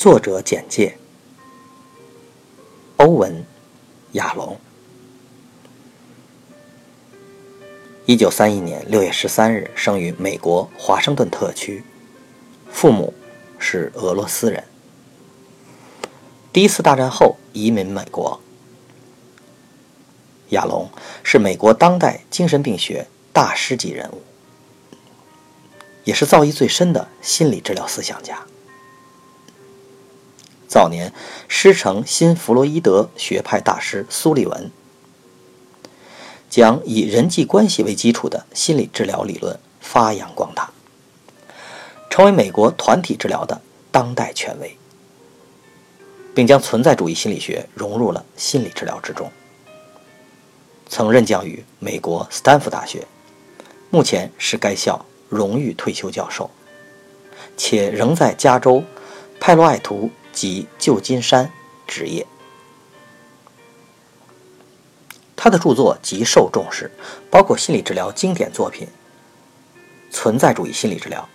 作者简介：欧文·亚龙，一九三一年六月十三日生于美国华盛顿特区，父母是俄罗斯人。第一次大战后移民美国。亚龙是美国当代精神病学大师级人物，也是造诣最深的心理治疗思想家。早年师承新弗洛伊德学派大师苏利文，将以人际关系为基础的心理治疗理论发扬光大，成为美国团体治疗的当代权威，并将存在主义心理学融入了心理治疗之中。曾任教于美国斯坦福大学，目前是该校荣誉退休教授，且仍在加州派洛艾图。及旧金山职业，他的著作极受重视，包括心理治疗经典作品《存在主义心理治疗》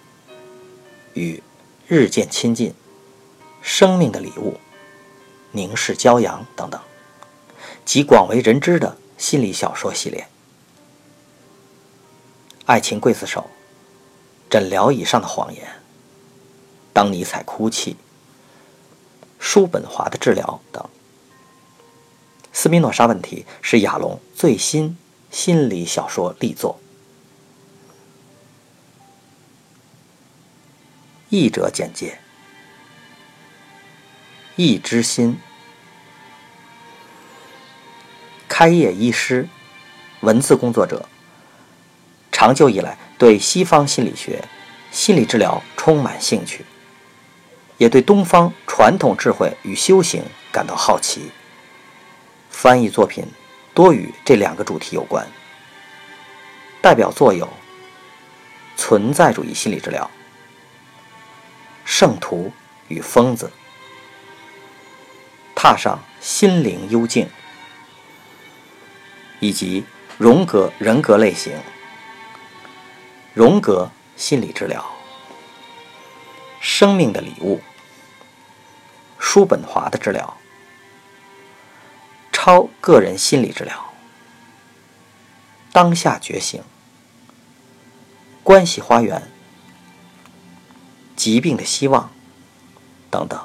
与《日渐亲近》《生命的礼物》《凝视骄阳》等等，及广为人知的心理小说系列，《爱情刽子手》《诊疗椅上的谎言》《当尼采哭泣》。叔本华的治疗等，斯宾诺莎问题是亚龙最新心理小说力作。译者简介：易之心，开业医师，文字工作者，长久以来对西方心理学、心理治疗充满兴趣。也对东方传统智慧与修行感到好奇。翻译作品多与这两个主题有关。代表作有《存在主义心理治疗》《圣徒与疯子》《踏上心灵幽静》，以及荣格人格类型、荣格心理治疗。生命的礼物，叔本华的治疗，超个人心理治疗，当下觉醒，关系花园，疾病的希望，等等。